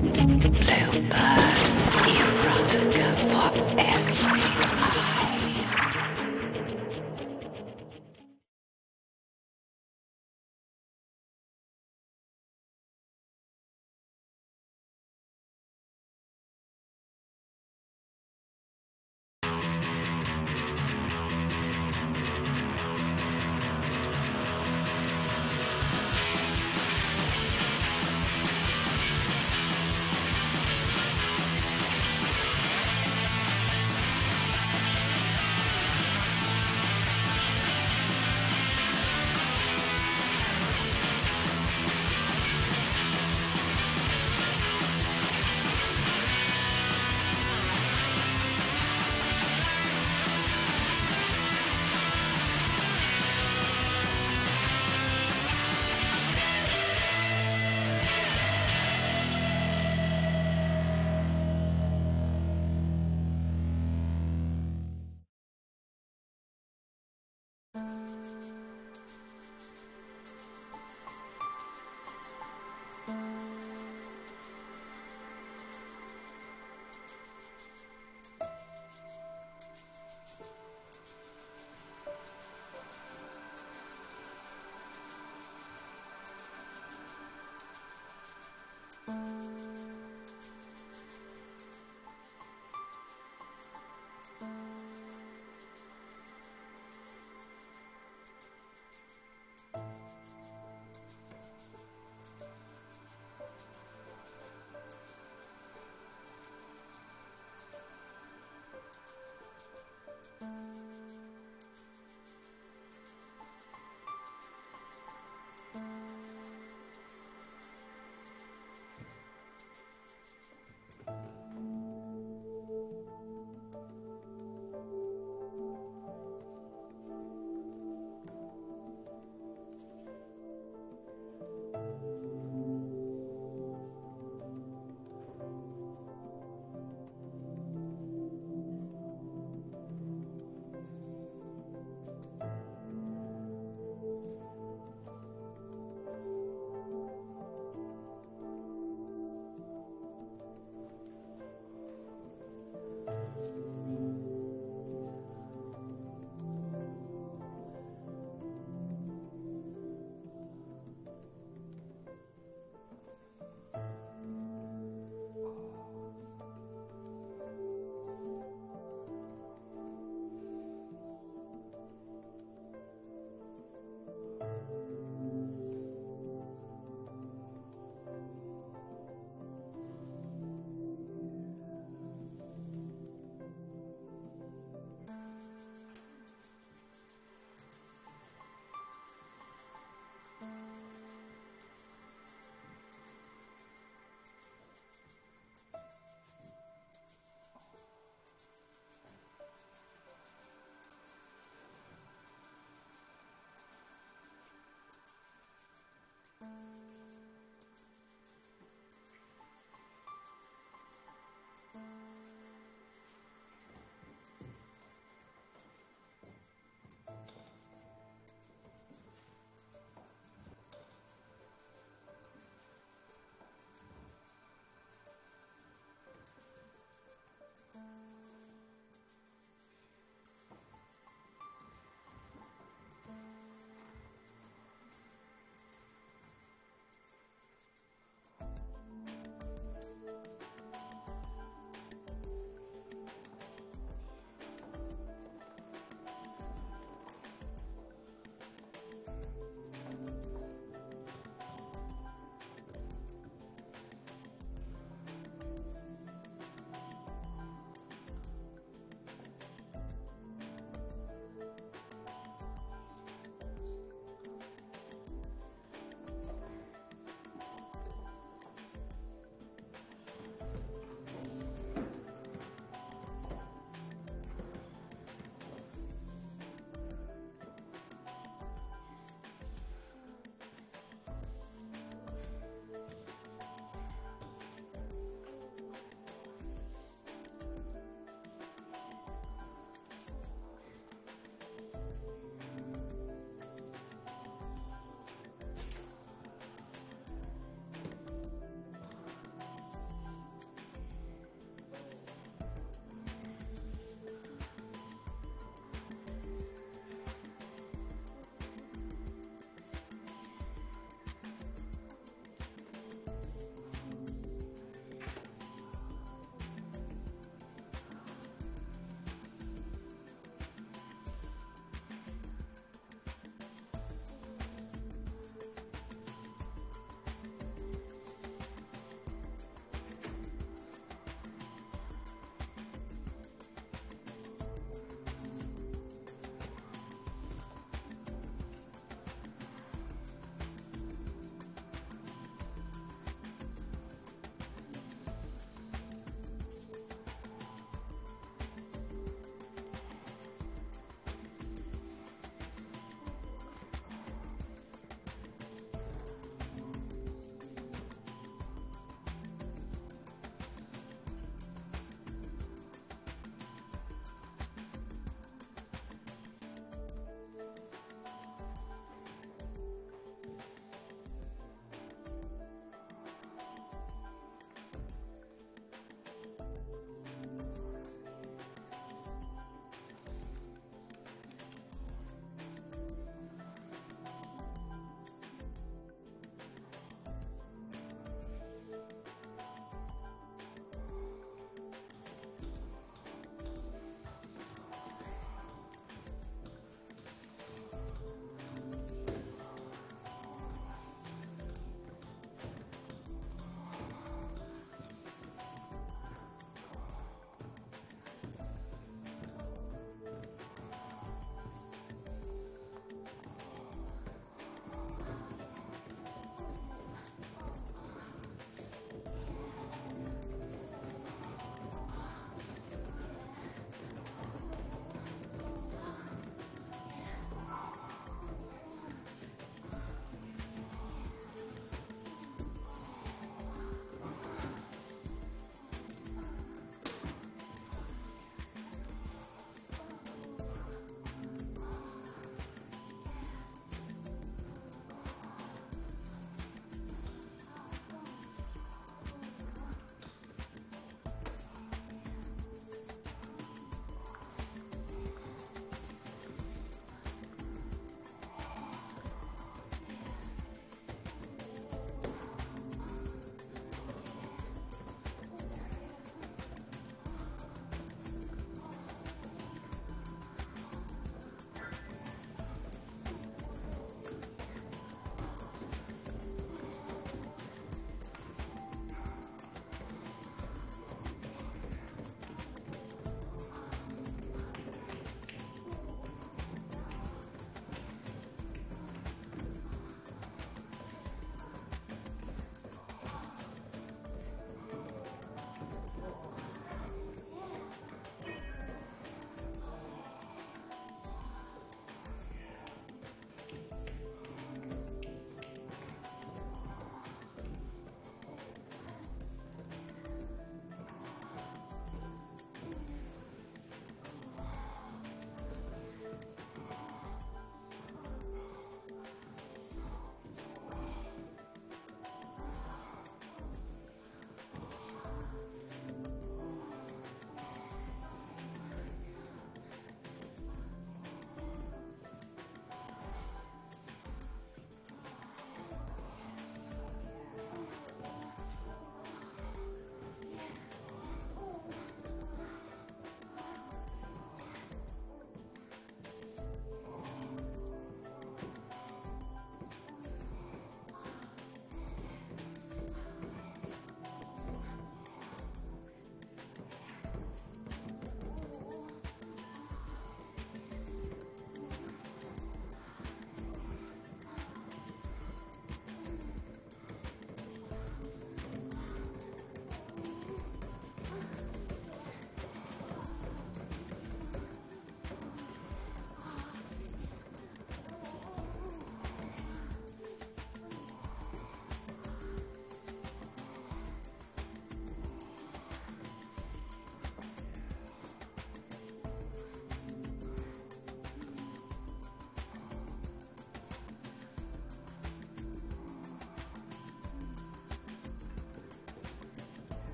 Bluebird